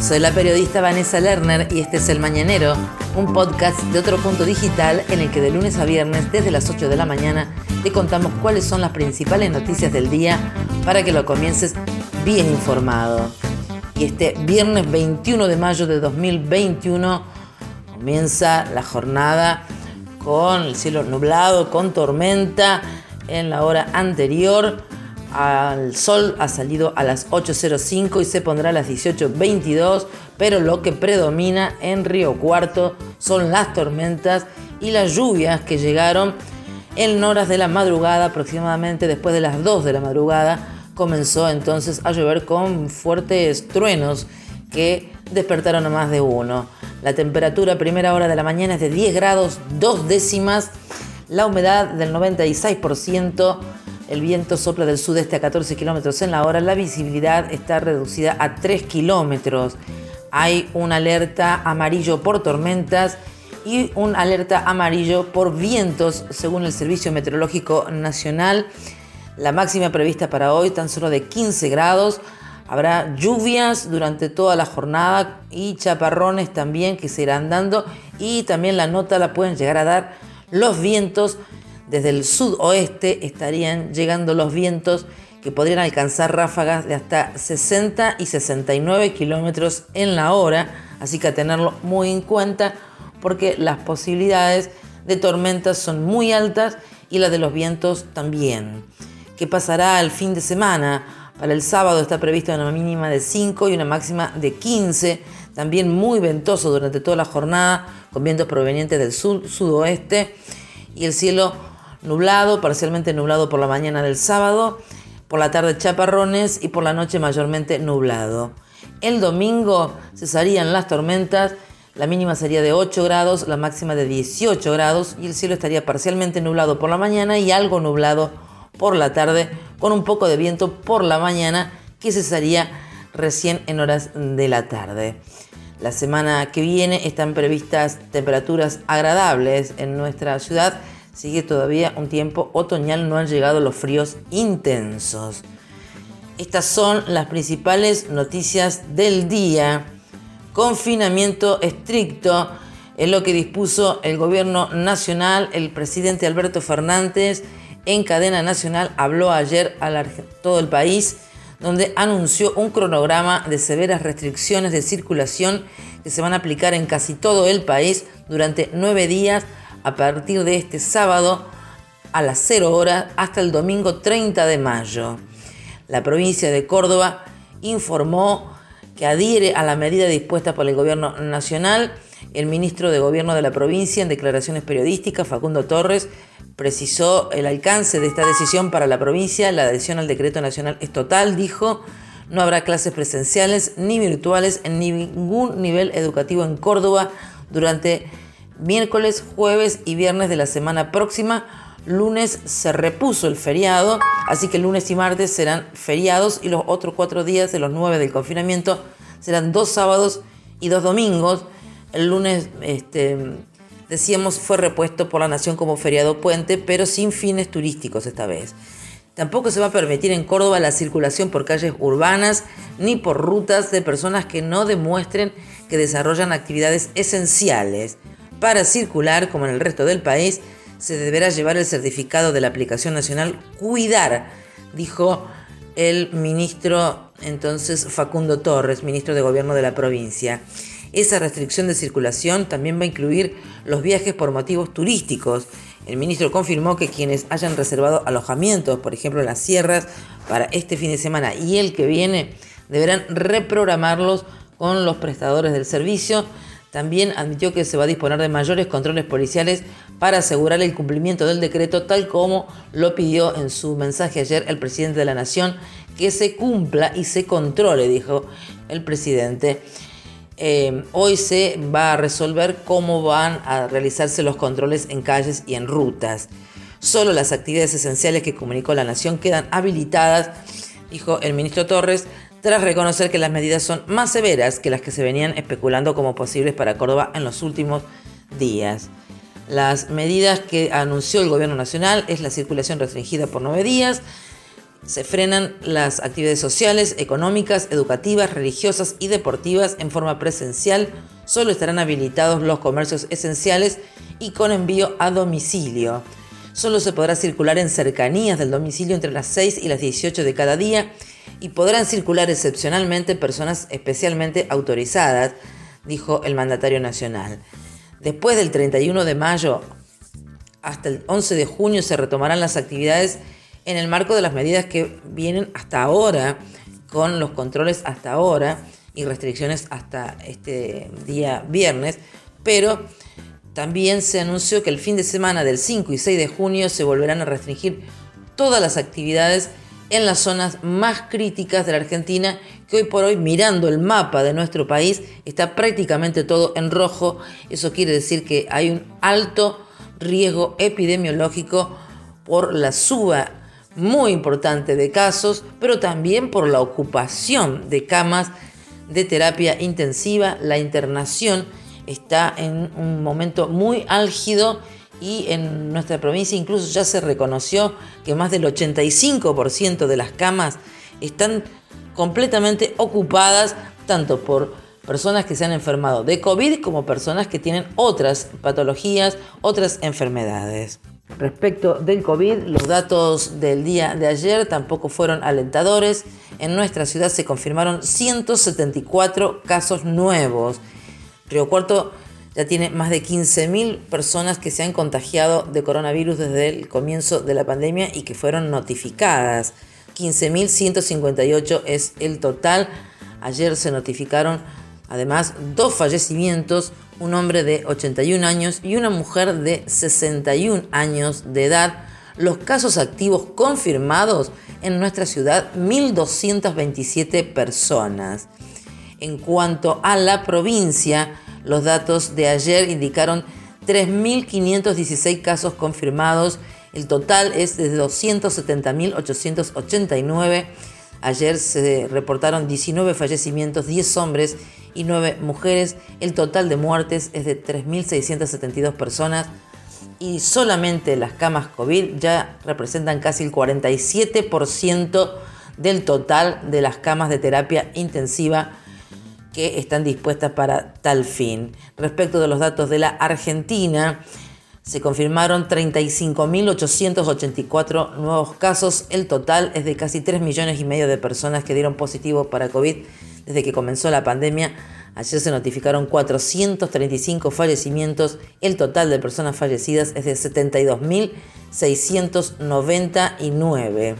Soy la periodista Vanessa Lerner y este es El Mañanero, un podcast de otro punto digital en el que de lunes a viernes desde las 8 de la mañana te contamos cuáles son las principales noticias del día para que lo comiences bien informado. Y este viernes 21 de mayo de 2021 comienza la jornada con el cielo nublado, con tormenta en la hora anterior el sol ha salido a las 8.05 y se pondrá a las 18.22, pero lo que predomina en Río Cuarto son las tormentas y las lluvias que llegaron en horas de la madrugada, aproximadamente después de las 2 de la madrugada, comenzó entonces a llover con fuertes truenos que despertaron a más de uno. La temperatura a primera hora de la mañana es de 10 grados 2 décimas, la humedad del 96%, el viento sopla del sudeste a 14 kilómetros en la hora. La visibilidad está reducida a 3 kilómetros. Hay una alerta amarillo por tormentas y un alerta amarillo por vientos, según el Servicio Meteorológico Nacional. La máxima prevista para hoy tan solo de 15 grados. Habrá lluvias durante toda la jornada y chaparrones también que se irán dando. Y también la nota la pueden llegar a dar los vientos desde el sudoeste estarían llegando los vientos que podrían alcanzar ráfagas de hasta 60 y 69 kilómetros en la hora, así que a tenerlo muy en cuenta porque las posibilidades de tormentas son muy altas y las de los vientos también. ¿Qué pasará el fin de semana? Para el sábado está prevista una mínima de 5 y una máxima de 15, también muy ventoso durante toda la jornada, con vientos provenientes del sur, sudoeste y el cielo nublado, parcialmente nublado por la mañana del sábado, por la tarde chaparrones y por la noche mayormente nublado. El domingo cesarían las tormentas, la mínima sería de 8 grados, la máxima de 18 grados y el cielo estaría parcialmente nublado por la mañana y algo nublado por la tarde, con un poco de viento por la mañana que cesaría recién en horas de la tarde. La semana que viene están previstas temperaturas agradables en nuestra ciudad Sigue todavía un tiempo otoñal, no han llegado los fríos intensos. Estas son las principales noticias del día. Confinamiento estricto es lo que dispuso el gobierno nacional. El presidente Alberto Fernández en cadena nacional habló ayer a todo el país donde anunció un cronograma de severas restricciones de circulación que se van a aplicar en casi todo el país durante nueve días a partir de este sábado a las 0 horas hasta el domingo 30 de mayo. La provincia de Córdoba informó que adhiere a la medida dispuesta por el gobierno nacional. El ministro de Gobierno de la provincia, en declaraciones periodísticas, Facundo Torres, precisó el alcance de esta decisión para la provincia. La adhesión al decreto nacional es total, dijo. No habrá clases presenciales ni virtuales en ningún nivel educativo en Córdoba durante miércoles, jueves y viernes de la semana próxima. Lunes se repuso el feriado, así que lunes y martes serán feriados y los otros cuatro días de los nueve del confinamiento serán dos sábados y dos domingos. El lunes, este, decíamos, fue repuesto por la Nación como feriado puente, pero sin fines turísticos esta vez. Tampoco se va a permitir en Córdoba la circulación por calles urbanas ni por rutas de personas que no demuestren que desarrollan actividades esenciales. Para circular, como en el resto del país, se deberá llevar el certificado de la aplicación nacional Cuidar, dijo el ministro entonces Facundo Torres, ministro de Gobierno de la provincia. Esa restricción de circulación también va a incluir los viajes por motivos turísticos. El ministro confirmó que quienes hayan reservado alojamientos, por ejemplo en las sierras, para este fin de semana y el que viene, deberán reprogramarlos con los prestadores del servicio también admitió que se va a disponer de mayores controles policiales para asegurar el cumplimiento del decreto, tal como lo pidió en su mensaje ayer el presidente de la Nación, que se cumpla y se controle, dijo el presidente. eh, hoy se va a resolver cómo van a realizarse los controles en calles y en rutas. Solo las actividades esenciales que comunicó la Nación quedan habilitadas, dijo el ministro Torres, tras reconocer que las medidas son más severas que las que se venían especulando como posibles para Córdoba en los últimos días. Las medidas que anunció el gobierno nacional es la circulación restringida por nueve días, se frenan las actividades sociales, económicas, educativas, religiosas y deportivas en forma presencial. Solo estarán habilitados los comercios esenciales y con envío a domicilio. Solo se podrá circular en cercanías del domicilio entre las 6 y las 18 de cada día y podrán circular excepcionalmente personas especialmente autorizadas, dijo el mandatario nacional. Después del 31 de mayo hasta el 11 de junio se retomarán las actividades en el marco de las medidas que vienen hasta ahora, con los controles hasta ahora y restricciones hasta este día viernes, pero también se anunció que el fin de semana del 5 y 6 de junio se volverán a restringir todas las actividades en las zonas más críticas de la Argentina, que hoy por hoy, mirando el mapa de nuestro país, está prácticamente todo en rojo. Eso quiere decir que hay un alto riesgo epidemiológico por la suba muy importante de casos, pero también por la ocupación de camas de terapia intensiva. La internación está en un momento muy álgido y en nuestra provincia incluso ya se reconoció que más del 85% de las camas están completamente ocupadas tanto por personas que se han enfermado de COVID como personas que tienen otras patologías, otras enfermedades. Respecto del COVID, los datos del día de ayer tampoco fueron alentadores. En nuestra ciudad se confirmaron 174 casos nuevos. Río Cuarto ya tiene más de 15.000 personas que se han contagiado de coronavirus desde el comienzo de la pandemia y que fueron notificadas. 15.158 es el total. Ayer se notificaron además dos fallecimientos, un hombre de 81 años y una mujer de 61 años de edad. Los casos activos confirmados en nuestra ciudad, 1.227 personas. En cuanto a la provincia, los datos de ayer indicaron 3.516 casos confirmados. El total es de 270.889. Ayer se reportaron 19 fallecimientos, 10 hombres y 9 mujeres. El total de muertes es de 3.672 personas y solamente las camas COVID ya representan casi el 47% del total de las camas de terapia intensiva que están dispuestas para tal fin. Respecto de los datos de la Argentina, se confirmaron 35.884 nuevos casos. El total es de casi 3 millones y medio de personas que dieron positivo para COVID desde que comenzó la pandemia. Ayer se notificaron 435 fallecimientos. El total de personas fallecidas es de 72.699.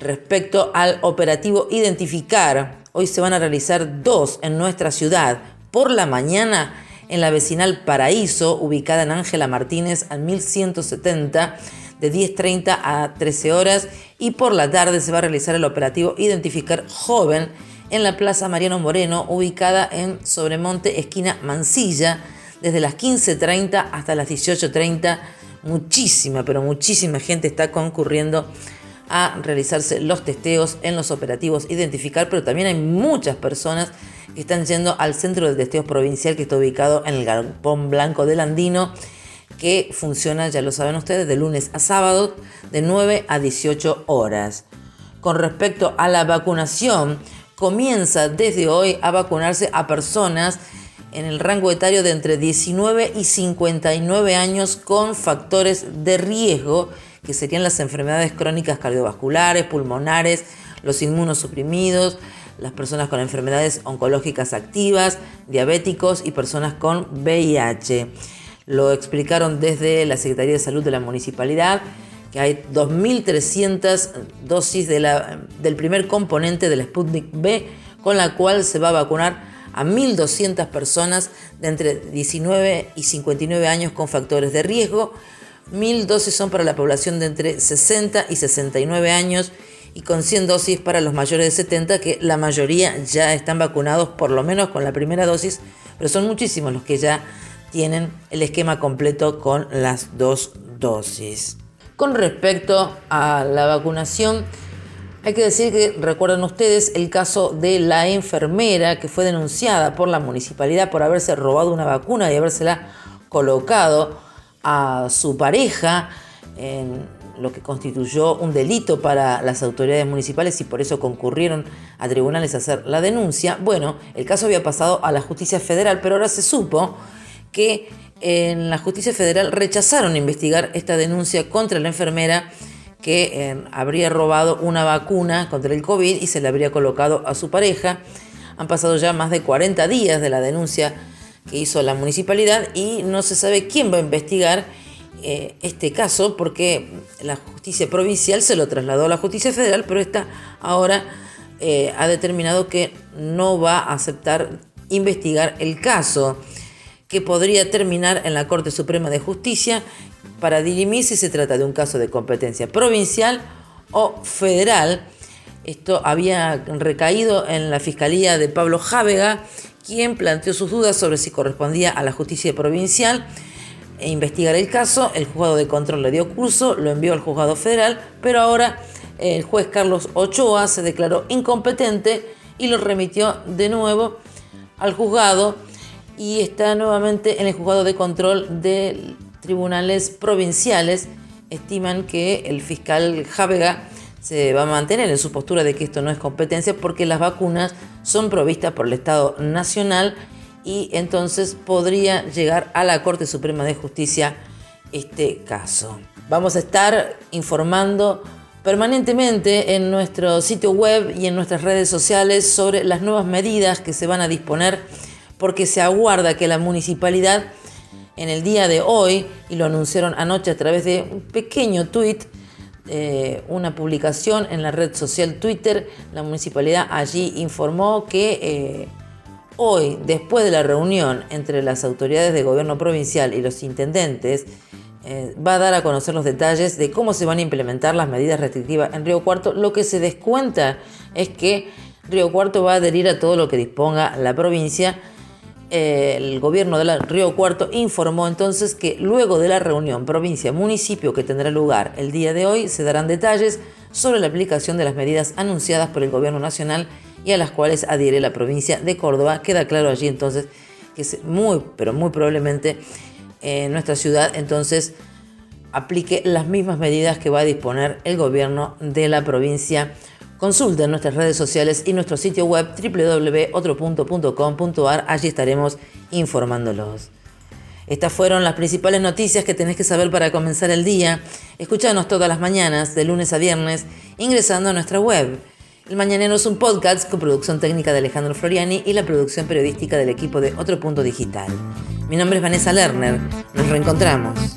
Respecto al operativo Identificar, hoy se van a realizar dos en nuestra ciudad. Por la mañana en la vecinal Paraíso, ubicada en Ángela Martínez al 1170 de 10.30 a 13 horas y por la tarde se va a realizar el operativo Identificar Joven en la Plaza Mariano Moreno, ubicada en Sobremonte, esquina Mansilla, desde las 15.30 hasta las 18.30. Muchísima, pero muchísima gente está concurriendo a realizarse los testeos en los operativos Identificar, pero también hay muchas personas que están yendo al centro de testeos provincial que está ubicado en el Galpón Blanco del Andino, que funciona, ya lo saben ustedes, de lunes a sábado de 9 a 18 horas. Con respecto a la vacunación, comienza desde hoy a vacunarse a personas en el rango etario de entre 19 y 59 años con factores de riesgo, que serían las enfermedades crónicas cardiovasculares, pulmonares, los inmunosuprimidos, las personas con enfermedades oncológicas activas, diabéticos y personas con VIH. Lo explicaron desde la Secretaría de Salud de la Municipalidad, que hay 2.300 dosis del primer componente del Sputnik B, con la cual se va a vacunar a 1.200 personas de entre 19 y 59 años con factores de riesgo. 1.000 dosis son para la población de entre 60 y 69 años y con 100 dosis para los mayores de 70, que la mayoría ya están vacunados por lo menos con la primera dosis, pero son muchísimos los que ya tienen el esquema completo con las dos dosis. Con respecto a la vacunación, hay que decir que recuerdan ustedes el caso de la enfermera que fue denunciada por la municipalidad por haberse robado una vacuna y habérsela colocado a su pareja en lo que constituyó un delito para las autoridades municipales y por eso concurrieron a tribunales a hacer la denuncia. Bueno, el caso había pasado a la justicia federal, pero ahora se supo que en la justicia federal rechazaron investigar esta denuncia contra la enfermera que eh, habría robado una vacuna contra el COVID y se la habría colocado a su pareja. Han pasado ya más de 40 días de la denuncia que hizo la municipalidad y no se sabe quién va a investigar eh, este caso porque la justicia provincial se lo trasladó a la justicia federal, pero esta ahora eh, ha determinado que no va a aceptar investigar el caso que podría terminar en la Corte Suprema de Justicia para dirimir si se trata de un caso de competencia provincial o federal. Esto había recaído en la Fiscalía de Pablo Jávega, quien planteó sus dudas sobre si correspondía a la justicia provincial e investigar el caso. El juzgado de control le dio curso, lo envió al juzgado federal, pero ahora el juez Carlos Ochoa se declaró incompetente y lo remitió de nuevo al juzgado y está nuevamente en el juzgado de control de tribunales provinciales. Estiman que el fiscal Javega se va a mantener en su postura de que esto no es competencia porque las vacunas son provistas por el Estado Nacional y entonces podría llegar a la Corte Suprema de Justicia este caso. Vamos a estar informando permanentemente en nuestro sitio web y en nuestras redes sociales sobre las nuevas medidas que se van a disponer porque se aguarda que la municipalidad en el día de hoy, y lo anunciaron anoche a través de un pequeño tuit, eh, una publicación en la red social Twitter, la municipalidad allí informó que eh, Hoy, después de la reunión entre las autoridades de gobierno provincial y los intendentes, eh, va a dar a conocer los detalles de cómo se van a implementar las medidas restrictivas en Río Cuarto. Lo que se descuenta es que Río Cuarto va a adherir a todo lo que disponga la provincia. Eh, el gobierno de Río Cuarto informó entonces que luego de la reunión provincia-municipio que tendrá lugar el día de hoy, se darán detalles sobre la aplicación de las medidas anunciadas por el gobierno nacional y a las cuales adhiere la provincia de Córdoba. Queda claro allí entonces que muy, pero muy probablemente en nuestra ciudad entonces aplique las mismas medidas que va a disponer el gobierno de la provincia. Consulten nuestras redes sociales y nuestro sitio web www.otropunto.com.ar. Allí estaremos informándolos. Estas fueron las principales noticias que tenés que saber para comenzar el día. Escúchanos todas las mañanas, de lunes a viernes, ingresando a nuestra web el Mañanero es un podcast con producción técnica de Alejandro Floriani y la producción periodística del equipo de Otro Punto Digital. Mi nombre es Vanessa Lerner. Nos reencontramos.